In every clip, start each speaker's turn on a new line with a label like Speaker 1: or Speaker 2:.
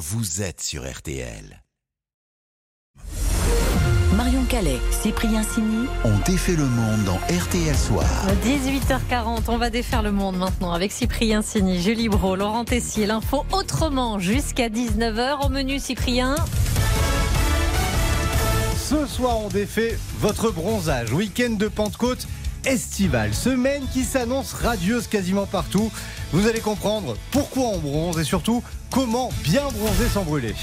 Speaker 1: vous êtes sur RTL.
Speaker 2: Marion Calais, Cyprien Sini.
Speaker 1: On défait le monde dans RTL Soir.
Speaker 3: 18h40, on va défaire le monde maintenant avec Cyprien Sini, Julie Bro, Laurent Tessier. L'info autrement jusqu'à 19h au menu Cyprien.
Speaker 4: Ce soir, on défait votre bronzage. Week-end de Pentecôte estivale. Semaine qui s'annonce radieuse quasiment partout. Vous allez comprendre pourquoi on bronze et surtout comment bien bronzer sans brûler.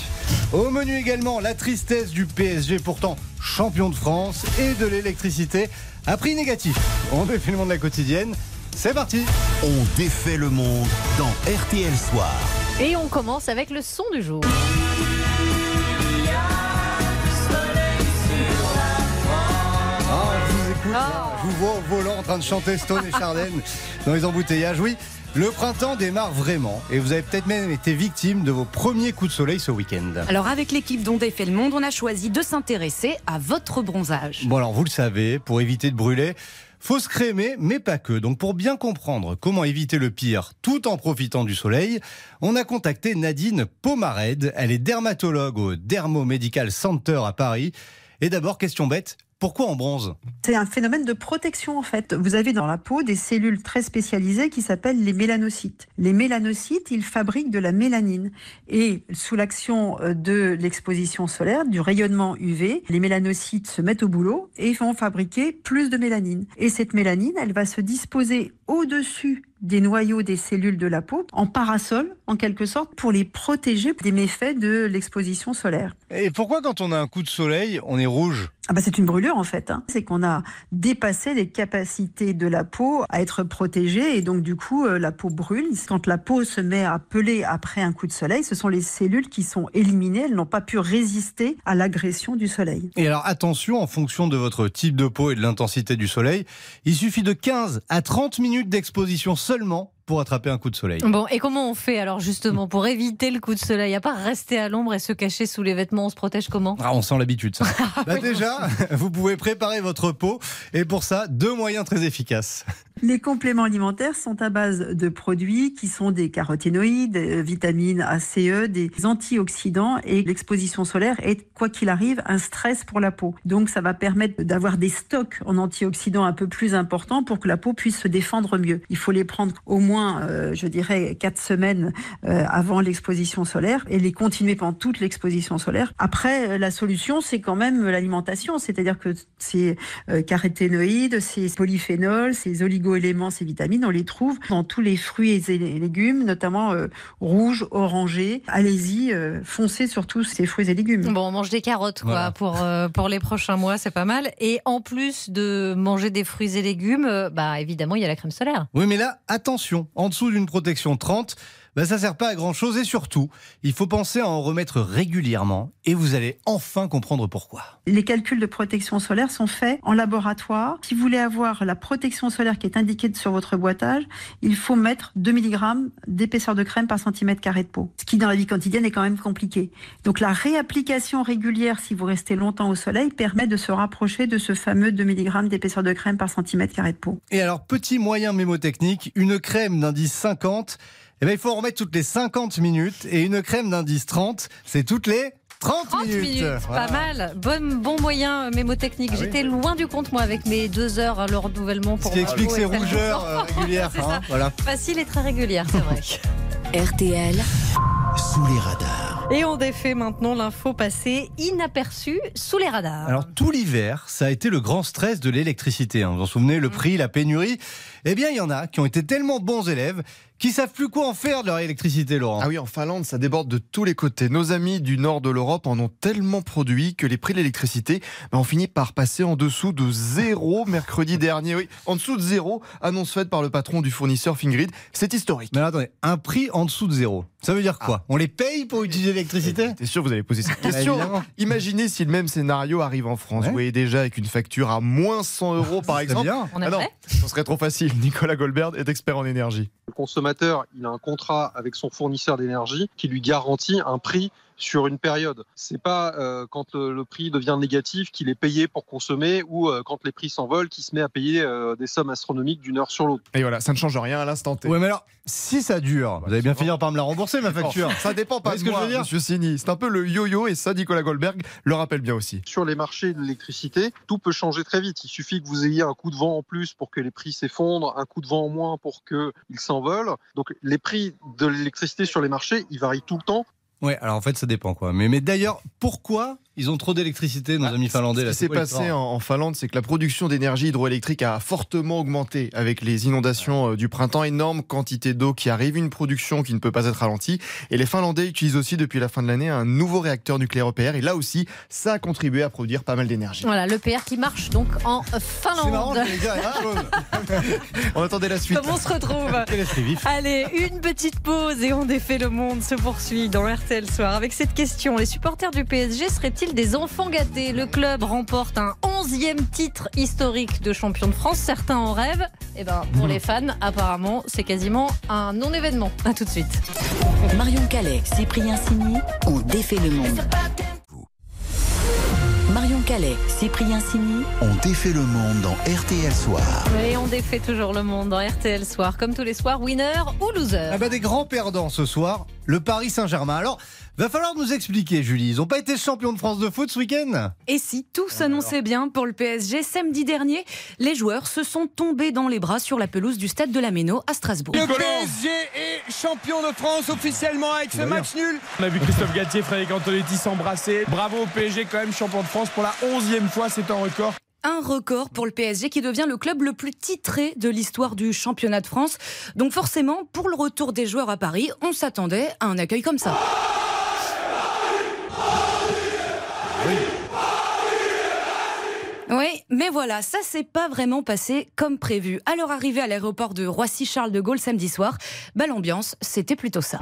Speaker 4: Au menu également, la tristesse du PSG, pourtant champion de France, et de l'électricité à prix négatif. On défait le monde de la quotidienne. C'est parti
Speaker 1: On défait le monde dans RTL Soir.
Speaker 3: Et on commence avec le son du jour.
Speaker 4: Écoute, là. je vous vois au volant en train de chanter Stone et Charden dans les embouteillages. Oui, le printemps démarre vraiment et vous avez peut-être même été victime de vos premiers coups de soleil ce week-end.
Speaker 2: Alors avec l'équipe dont défait le monde, on a choisi de s'intéresser à votre bronzage.
Speaker 4: Bon alors vous le savez, pour éviter de brûler, faut se crémer, mais pas que. Donc pour bien comprendre comment éviter le pire tout en profitant du soleil, on a contacté Nadine Pomared. Elle est dermatologue au Dermomedical Center à Paris. Et d'abord, question bête, pourquoi on bronze?
Speaker 5: C'est un phénomène de protection en fait. Vous avez dans la peau des cellules très spécialisées qui s'appellent les mélanocytes. Les mélanocytes, ils fabriquent de la mélanine et sous l'action euh, de l'exposition solaire, du rayonnement UV, les mélanocytes se mettent au boulot et vont fabriquer plus de mélanine. Et cette mélanine, elle va se disposer au-dessus des noyaux des cellules de la peau en parasol en quelque sorte pour les protéger des méfaits de l'exposition solaire.
Speaker 4: Et pourquoi quand on a un coup de soleil, on est rouge?
Speaker 5: Ah bah c'est une brûlure en fait. Hein. C'est qu'on a dépassé les capacités de la peau à être protégée et donc du coup euh, la peau brûle. Quand la peau se met à peler après un coup de soleil, ce sont les cellules qui sont éliminées. Elles n'ont pas pu résister à l'agression du soleil.
Speaker 4: Et alors attention, en fonction de votre type de peau et de l'intensité du soleil, il suffit de 15 à 30 minutes d'exposition seulement pour attraper un coup de soleil.
Speaker 3: Bon, et comment on fait alors justement pour éviter le coup de soleil À part rester à l'ombre et se cacher sous les vêtements, on se protège comment?
Speaker 4: Ah, on sent l'habitude ça. bah déjà, vous pouvez préparer votre peau et pour ça, deux moyens très efficaces.
Speaker 5: Les compléments alimentaires sont à base de produits qui sont des caroténoïdes, des vitamines A, C, E, des antioxydants et l'exposition solaire est, quoi qu'il arrive, un stress pour la peau. Donc ça va permettre d'avoir des stocks en antioxydants un peu plus importants pour que la peau puisse se défendre mieux. Il faut les prendre au moins, euh, je dirais, quatre semaines euh, avant l'exposition solaire et les continuer pendant toute l'exposition solaire. Après, euh, la solution, c'est quand même l'alimentation, c'est-à-dire que ces euh, caroténoïdes, ces polyphénols, ces oligo-éléments, ces vitamines, on les trouve dans tous les fruits et légumes, notamment euh, rouges, orangés. Allez-y, euh, foncez sur tous ces fruits et légumes.
Speaker 3: Bon, on mange des carottes quoi
Speaker 4: Voilà.
Speaker 3: pour euh, pour les prochains mois, c'est pas mal. Et en plus de manger des fruits et légumes, euh, bah évidemment il y a la crème solaire.
Speaker 4: Oui, mais là, attention, en dessous d'une protection 30, bah, ça sert pas à grand chose et surtout, il faut penser à en remettre régulièrement et vous allez enfin comprendre pourquoi.
Speaker 5: Les calculs de protection solaire sont faits en laboratoire. Si vous voulez avoir la protection solaire qui est indiquée sur votre boîtage, il faut mettre 2 mg d'épaisseur de crème par centimètre carré de peau. Ce qui, dans la vie quotidienne, est quand même compliqué. Donc, la réapplication régulière, si vous restez longtemps au soleil, permet de se rapprocher de ce fameux 2 mg d'épaisseur de crème par centimètre carré de peau.
Speaker 4: Et alors, petit moyen mémotechnique, une crème d'indice 50, eh ben, il faut en remettre toutes les 50 minutes et une crème d'indice 30, c'est toutes les 30,
Speaker 3: 30 minutes,
Speaker 4: Voilà.
Speaker 3: pas mal. Bon, bon moyen euh, mémotechnique.
Speaker 4: Ah oui.
Speaker 3: J'étais loin du compte moi avec mes deux heures à le renouvellement pour
Speaker 4: Ce qui explique
Speaker 3: du
Speaker 4: rougeurs euh, régulières. Hein, voilà.
Speaker 3: Facile et très régulière, c'est vrai.
Speaker 2: RTL,
Speaker 1: Sous les radars.
Speaker 3: et on défait maintenant l'info passée inaperçue sous les radars.
Speaker 4: Alors tout l'hiver, ça a été le grand stress de l'électricité. hein. Vous vous en souvenez, le prix, la pénurie? Eh bien, il y en a qui ont été tellement bons élèves qui savent plus quoi en faire de leur électricité, Laurent.
Speaker 6: Ah oui, en Finlande, ça déborde de tous les côtés. Nos amis du nord de l'Europe en ont tellement produit que les prix de l'électricité ben, ont fini par passer en dessous de zéro mercredi dernier. Oui, en dessous de zéro, annonce faite par le patron du fournisseur Fingrid. C'est historique.
Speaker 4: Mais attendez, un prix en dessous de zéro. Ça veut dire quoi On les paye pour utiliser l'électricité
Speaker 6: T'es sûr que vous allez poser cette question
Speaker 4: Évidemment.
Speaker 6: Imaginez si le même scénario arrive en France.
Speaker 4: Ouais.
Speaker 6: Vous voyez déjà avec une facture à moins 100 euros par
Speaker 4: C'est
Speaker 6: exemple.
Speaker 4: bien.
Speaker 3: On
Speaker 6: Ah non, ce serait trop facile. Nicolas Goldberg est expert en énergie.
Speaker 7: Le consommateur, il a un contrat avec son fournisseur d'énergie qui lui garantit un prix sur une période. C'est pas euh, quand le, le prix devient négatif qu'il est payé pour consommer ou euh, quand les prix s'envolent qu'il se met à payer euh, des sommes astronomiques d'une heure sur l'autre.
Speaker 6: Et voilà, ça ne change rien à l'instant T.
Speaker 4: Ouais, mais alors, si ça dure, vous allez bien finir par me la rembourser, ma facture.
Speaker 6: Ça dépend pas de
Speaker 4: ce que je veux dire
Speaker 6: monsieur Sini. C'est un peu le yo-yo et ça, Nicolas Goldberg le rappelle bien aussi.
Speaker 7: Sur les marchés de l'électricité, tout peut changer très vite. Il suffit que vous ayez un coup de vent en plus pour que les prix s'effondrent, un coup de vent en moins pour qu'ils s'envolent. Donc les prix de l'électricité sur les marchés, ils varient tout le temps.
Speaker 4: Ouais, alors en fait, ça dépend quoi. Mais, mais d'ailleurs, pourquoi ils ont trop d'électricité, nos amis finlandais
Speaker 6: Ce qui s'est passé en, en Finlande, c'est que la production d'énergie hydroélectrique a fortement augmenté avec les inondations euh, du printemps. Énorme quantité d'eau qui arrive, une production qui ne peut pas être ralentie. Et les Finlandais utilisent aussi depuis la fin de l'année un nouveau réacteur nucléaire EPR. Et là aussi, ça a contribué à produire pas mal d'énergie.
Speaker 3: Voilà, le PR qui marche donc en
Speaker 4: C'est marrant,
Speaker 3: Finlande.
Speaker 4: la même chose.
Speaker 6: On attendait la suite.
Speaker 3: Comment on se retrouve
Speaker 4: Quel esprit vif.
Speaker 3: Allez, une petite pause et on défait le monde se poursuit dans RTL Soir avec cette question. Les supporters du PSG seraient-ils des enfants gâtés Le club remporte un 11e titre historique de champion de France. Certains en rêvent. Et ben, pour les fans, apparemment, c'est quasiment un non-événement. À tout de suite.
Speaker 8: Marion Calais, Cyprien Sini ont défait le monde. Marion Calais, Cyprien Sini
Speaker 1: On défait le monde dans RTL Soir.
Speaker 3: Et on défait toujours le monde dans RTL Soir. Comme tous les soirs, winner ou loser
Speaker 4: Ah bah des grands perdants ce soir, le Paris Saint-Germain. Alors, va falloir nous expliquer, Julie. Ils ont pas été champions de France de foot ce week-end?
Speaker 2: Et si tout s'annonçait bien pour le PSG, samedi dernier, les joueurs se sont tombés dans les bras sur la pelouse du stade de la Méno à Strasbourg.
Speaker 9: Le PSG est champion de France officiellement avec ce match nul. On a vu Christophe Galtier, Frédéric Antonetti s'embrasser. Bravo au PSG quand même champion de France pour la 11e fois, c'est un record.
Speaker 2: Un record pour le PSG qui devient le club le plus titré de l'histoire du championnat de France. Donc forcément, pour le retour des joueurs à Paris, on s'attendait à un accueil comme ça. Oui, mais voilà, ça s'est pas vraiment passé comme prévu. À leur arrivée à l'aéroport de Roissy-Charles de Gaulle samedi soir, l'ambiance, c'était plutôt ça.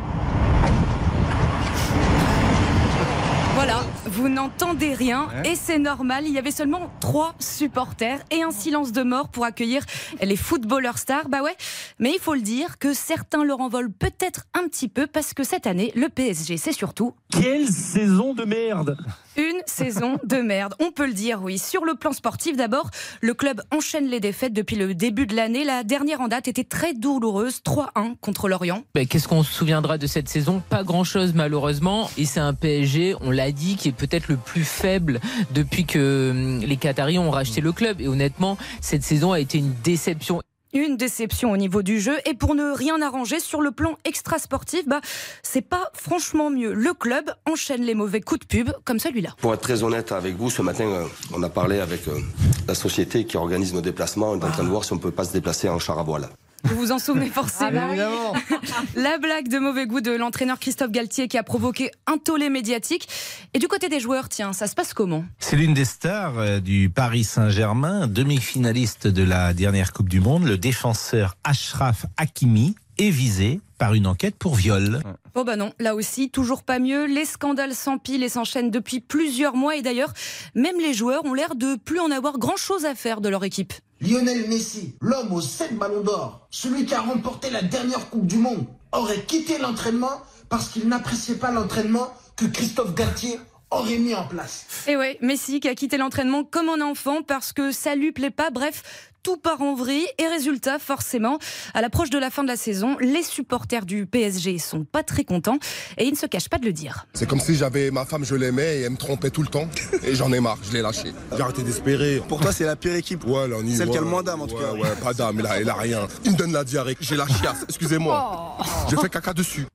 Speaker 2: Voilà, vous n'entendez rien et c'est normal. Il y avait seulement trois supporters et un silence de mort pour accueillir les footballeurs stars. Bah ouais, mais il faut le dire que certains leur en volent peut-être un petit peu parce que cette année, le PSG, c'est surtout
Speaker 9: Quelle saison de merde
Speaker 2: une saison de merde. On peut le dire, oui. Sur le plan sportif, d'abord, le club enchaîne les défaites depuis le début de l'année. La dernière en date était très douloureuse, 3-1 contre l'Orient.
Speaker 10: Qu'est-ce qu'on se souviendra de cette saison? Pas grand-chose malheureusement. Et c'est un PSG, on l'a dit, qui est peut-être le plus faible depuis que hum, les Qataris ont racheté le club. Et honnêtement, cette saison a été une déception.
Speaker 2: Une déception au niveau du jeu et pour ne rien arranger sur le plan extra-sportif, bah c'est pas franchement mieux. Le club enchaîne les mauvais coups de pub comme celui-là.
Speaker 11: Pour être très honnête avec vous, ce matin, euh, on a parlé avec euh, la société qui organise nos déplacements. On est en train de voir si on peut pas se déplacer en char à voile.
Speaker 2: Vous vous en souvenez forcément.
Speaker 3: Ah bah.
Speaker 2: La blague de mauvais goût de l'entraîneur Christophe Galtier qui a provoqué un tollé médiatique. Et du côté des joueurs, tiens, ça se passe comment?
Speaker 12: C'est l'une des stars euh, du Paris Saint-Germain, demi-finaliste de la dernière Coupe du Monde, le défenseur Ashraf Hakimi est visé par une enquête pour viol.
Speaker 2: Oh bah non, là aussi, toujours pas mieux. Les scandales s'empilent et s'enchaînent depuis plusieurs mois. Et d'ailleurs, même les joueurs ont l'air de plus en avoir grand-chose à faire de leur équipe.
Speaker 13: Lionel Messi, l'homme aux 7 ballons d'or, celui qui a remporté la dernière Coupe du Monde, aurait quitté l'entraînement parce qu'il n'appréciait pas l'entraînement que Christophe Galtier aurait mis en place.
Speaker 2: Et ouais, Messi qui a quitté l'entraînement comme un enfant parce que ça lui plaît pas. Bref, tout part en vrille. Et résultat, forcément, à l'approche de la fin de la saison, les supporters du PSG sont pas très contents et ils ne se cachent pas de le dire.
Speaker 14: C'est comme si j'avais ma femme, je l'aimais et elle me trompait tout le temps. Et j'en ai marre, je l'ai lâché. J'ai arrêté d'espérer.
Speaker 15: Pour toi, c'est la pire équipe
Speaker 14: Ouais, là, on y
Speaker 15: Celle
Speaker 14: ouais,
Speaker 15: qui a le moins d'âme, en tout
Speaker 14: ouais,
Speaker 15: cas.
Speaker 14: Ouais, pas d'âme, il a, il a rien. Il me donne la diarrhée. J'ai la chiasse, excusez-moi. J'ai fait caca dessus.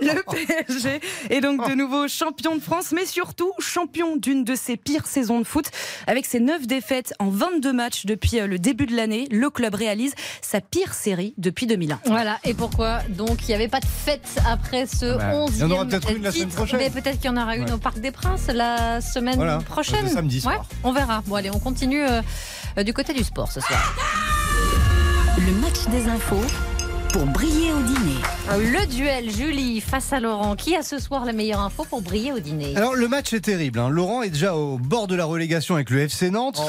Speaker 2: Le PSG est donc de nouveau champion de France, mais surtout champion d'une de ses pires saisons de foot. Avec ses 9 défaites en 22 matchs depuis euh, le début de l'année, le club réalise sa pire série depuis 2001.
Speaker 3: Voilà, et pourquoi donc il n'y avait pas de fête après ce
Speaker 4: Bah,
Speaker 3: 11e
Speaker 4: il y en aura peut-être une la semaine prochaine.
Speaker 3: Mais peut-être qu'il y en aura une
Speaker 4: Ouais.
Speaker 3: au Parc des Princes la semaine
Speaker 4: Voilà,
Speaker 3: prochaine.
Speaker 4: le samedi soir.
Speaker 3: Ouais, on verra. Bon allez, on continue euh, euh, du côté du sport ce soir.
Speaker 8: Le match des infos pour briller au dîner.
Speaker 3: Le duel Julie face à Laurent. Qui a ce soir la meilleure info pour briller au dîner?
Speaker 4: Alors le match est terrible. hein. Laurent est déjà au bord de la relégation avec le FC Nantes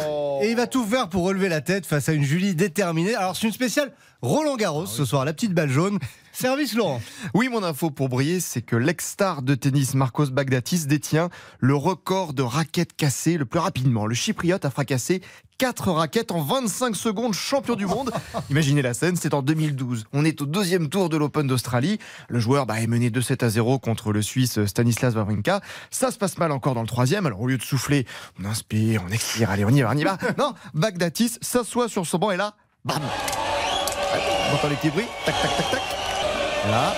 Speaker 4: et il va tout faire pour relever la tête face à une Julie déterminée. Alors c'est une spéciale Roland Garros ce soir, la petite balle jaune. Service Laurent.
Speaker 6: Oui, mon info pour briller, c'est que l'ex-star de tennis Marcos Bagdatis détient le record de raquettes cassées le plus rapidement. Le Chypriote a fracassé 4 raquettes en 25 secondes, champion du monde. Imaginez la scène, c'est en 2012. On est au deuxième tour de l'Open d'Australie. Le joueur bah, est mené 2-7 à 0 contre le Suisse Stanislas Wawrinka. Ça se passe mal encore dans le troisième. Alors au lieu de souffler, on inspire, on expire, allez, on y va, on y va. Non, Bagdatis s'assoit sur son banc et là, bam On entend les petits bruits, tac, tac, tac, tac. Là.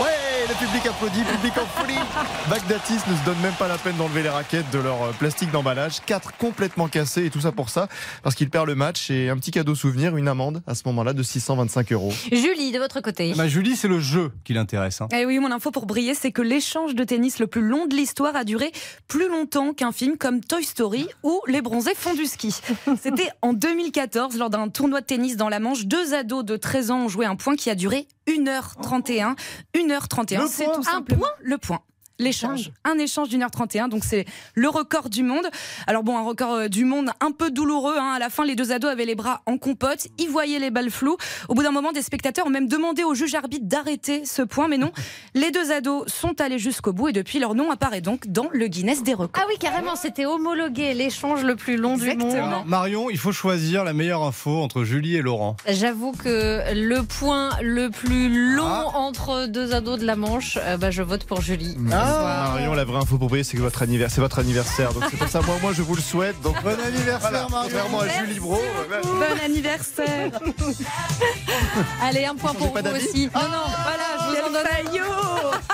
Speaker 6: Ouais, le public applaudit, public en folie. Bagdatis ne se donne même pas la peine d'enlever les raquettes de leur euh, plastique d'emballage. Quatre complètement cassés et tout ça pour ça, parce qu'il perd le match et un petit cadeau souvenir, une amende à ce moment-là de 625 euros.
Speaker 3: Julie, de votre côté.
Speaker 4: Bah, Julie, c'est le jeu qui l'intéresse. hein.
Speaker 2: Eh oui, mon info pour briller, c'est que l'échange de tennis le plus long de l'histoire a duré plus longtemps qu'un film comme Toy Story ou Les Bronzés font du ski. C'était en 2014, lors d'un tournoi de tennis dans la Manche. Deux ados de 13 ans ont joué un point qui a duré 1h31. 1h31,
Speaker 3: Le
Speaker 2: c'est
Speaker 3: point.
Speaker 2: tout simplement le point. L'échange, un échange d'une heure 31, donc c'est le record du monde. Alors bon, un record euh, du monde un peu douloureux. hein. À la fin, les deux ados avaient les bras en compote, ils voyaient les balles floues. Au bout d'un moment, des spectateurs ont même demandé au juge arbitre d'arrêter ce point, mais non. Les deux ados sont allés jusqu'au bout et depuis leur nom apparaît donc dans le Guinness des records.
Speaker 3: Ah oui, carrément, c'était homologué l'échange le plus long du monde.
Speaker 4: Marion, il faut choisir la meilleure info entre Julie et Laurent.
Speaker 3: J'avoue que le point le plus long entre deux ados de la Manche, euh, bah, je vote pour Julie.
Speaker 6: Ah, Marion, la vraie info pour briller, c'est que votre anniversaire, c'est votre anniversaire. Donc c'est pour ça, moi, moi, je vous le souhaite. Donc
Speaker 4: bon anniversaire, Marion.
Speaker 6: À Julie Bro.
Speaker 2: Bon anniversaire
Speaker 3: Allez, un point pour vous aussi. Non, non, voilà, je vous en donne.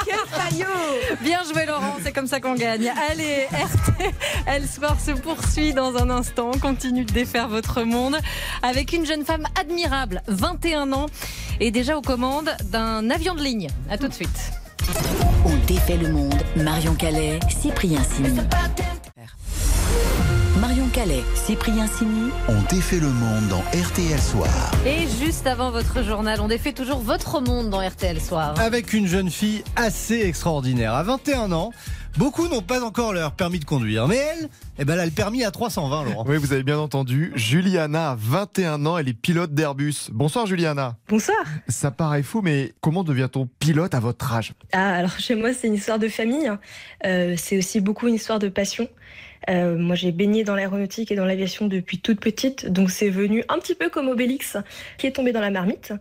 Speaker 2: Quel faillot
Speaker 3: Bien joué Laurent, c'est comme ça qu'on gagne. Allez, RTL Soir se poursuit dans un instant. On continue de défaire votre monde avec une jeune femme admirable, 21 ans, et déjà aux commandes d'un avion de ligne. A tout de suite.
Speaker 8: On défait le monde. Marion Calais, Cyprien Sini. Marion Calais, Cyprien Sini.
Speaker 1: On défait le monde dans RTL Soir.
Speaker 3: Et juste avant votre journal, on défait toujours votre monde dans RTL Soir.
Speaker 4: Avec une jeune fille assez extraordinaire. À 21 ans, beaucoup n'ont pas encore leur permis de conduire. Mais elle, eh ben, elle a le permis à 320, Laurent.
Speaker 6: Oui, vous avez bien entendu. Juliana a 21 ans, elle est pilote d'Airbus. Bonsoir Juliana.
Speaker 15: Bonsoir.
Speaker 6: Ça paraît fou, mais comment devient-on pilote à votre âge?
Speaker 15: Ah, alors chez moi, c'est une histoire de famille. hein. Euh, c'est aussi beaucoup une histoire de passion. Euh, moi, j'ai baigné dans l'aéronautique et dans l'aviation depuis toute petite, donc c'est venu un petit peu comme Obélix qui est tombé dans la marmite.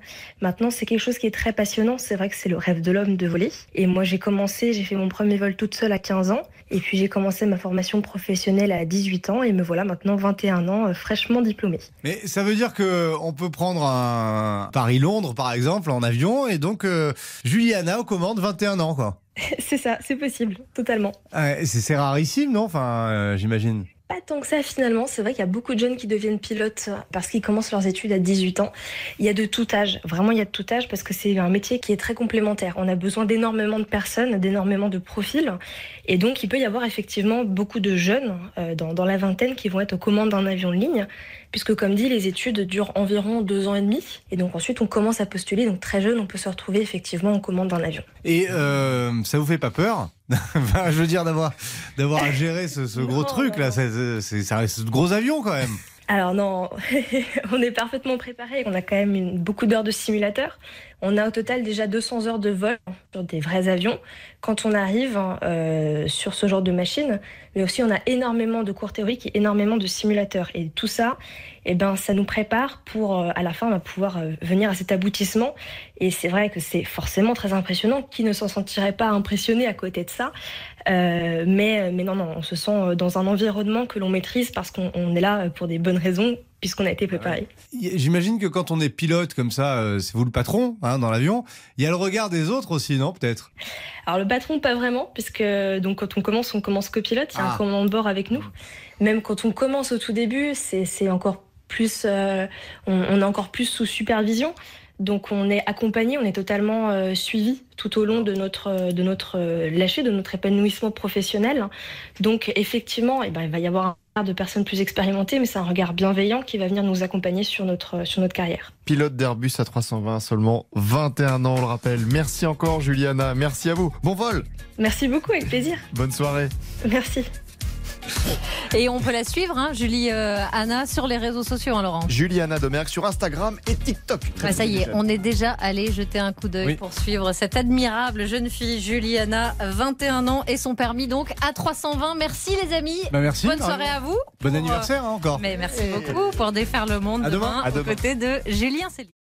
Speaker 15: Maintenant, c'est quelque chose qui est très passionnant. C'est vrai que c'est le rêve de l'homme de voler. Et moi, j'ai commencé, j'ai fait mon premier vol toute seule à 15 ans. Et puis, j'ai commencé ma formation professionnelle à 18 ans. Et me voilà maintenant 21 ans, euh, fraîchement diplômée.
Speaker 4: Mais ça veut dire que on peut prendre un Paris-Londres, par exemple, en avion, et donc euh, Juliana aux commandes, 21 ans, quoi.
Speaker 15: c'est ça, c'est possible, totalement.
Speaker 4: C'est c'est rarissime, non? Enfin, euh, j'imagine.
Speaker 15: Pas tant que ça finalement, c'est vrai qu'il y a beaucoup de jeunes qui deviennent pilotes parce qu'ils commencent leurs études à 18 ans. Il y a de tout âge, vraiment il y a de tout âge parce que c'est un métier qui est très complémentaire. On a besoin d'énormément de personnes, d'énormément de profils et donc il peut y avoir effectivement beaucoup de jeunes euh, dans, dans la vingtaine qui vont être aux commandes d'un avion de ligne puisque comme dit les études durent environ deux ans et demi et donc ensuite on commence à postuler donc très jeune on peut se retrouver effectivement aux commandes d'un avion.
Speaker 4: Et euh, ça vous fait pas peur? Je veux dire d'avoir d'avoir à gérer ce, ce gros truc là, c'est c'est- ça reste de gros avions quand même.
Speaker 15: Alors non, on est parfaitement préparé. On a quand même une- beaucoup d'heures de simulateur. On a au total déjà 200 heures de vol sur des vrais avions. Quand on arrive euh, sur ce genre de machine, mais aussi on a énormément de cours théoriques et énormément de simulateurs. Et tout ça, eh ben, ça nous prépare pour, euh, à la fin, va pouvoir euh, venir à cet aboutissement. Et c'est vrai que c'est forcément très impressionnant. Qui ne s'en sentirait pas impressionné à côté de ça mais, mais non, non, on se sent dans un environnement que l'on maîtrise parce qu'on on est là pour des bonnes raisons, puisqu'on a été préparé.
Speaker 4: J'imagine que quand on est pilote comme ça, euh, c'est vous le patron hein, dans l'avion. Il y a le regard des autres aussi, non Peut-être?
Speaker 15: Alors le patron, pas vraiment, puisque donc quand on commence, on commence copilote, il y a
Speaker 4: Ah.
Speaker 15: un commandant de bord avec nous. Même quand on commence au tout début, c'est c'est encore plus, euh, on, on est encore plus sous supervision. Donc on est accompagné, on est totalement euh, suivi tout au long de notre euh, de notre euh, lâcher, de notre épanouissement professionnel. Donc effectivement, eh ben, il va y avoir un regard de personnes plus expérimentées, mais c'est un regard bienveillant qui va venir nous accompagner sur notre sur notre carrière.
Speaker 6: Pilote d'Airbus à 320, seulement 21 ans, on le rappelle. Merci encore Juliana, merci à vous. Bon vol,
Speaker 15: Merci beaucoup, avec plaisir.
Speaker 6: bonne soirée.
Speaker 15: Merci.
Speaker 3: Et on peut la suivre, hein, Julie euh, Anna, sur les réseaux sociaux, hein, Laurent.
Speaker 6: Juliana Domergue sur Instagram et TikTok.
Speaker 3: Ah, ça y est, on est déjà allé jeter un coup d'œil
Speaker 6: Oui.
Speaker 3: pour suivre cette admirable jeune fille, Juliana, 21 ans, et son permis donc à 320. Merci les amis.
Speaker 4: Bah, merci,
Speaker 3: Bonne soirée à vous.
Speaker 4: Bon
Speaker 3: Pour,
Speaker 4: anniversaire hein, encore.
Speaker 3: Mais merci beaucoup pour défaire le monde
Speaker 4: À demain. À
Speaker 3: aux
Speaker 4: demain.
Speaker 3: côtés de Julien Céline.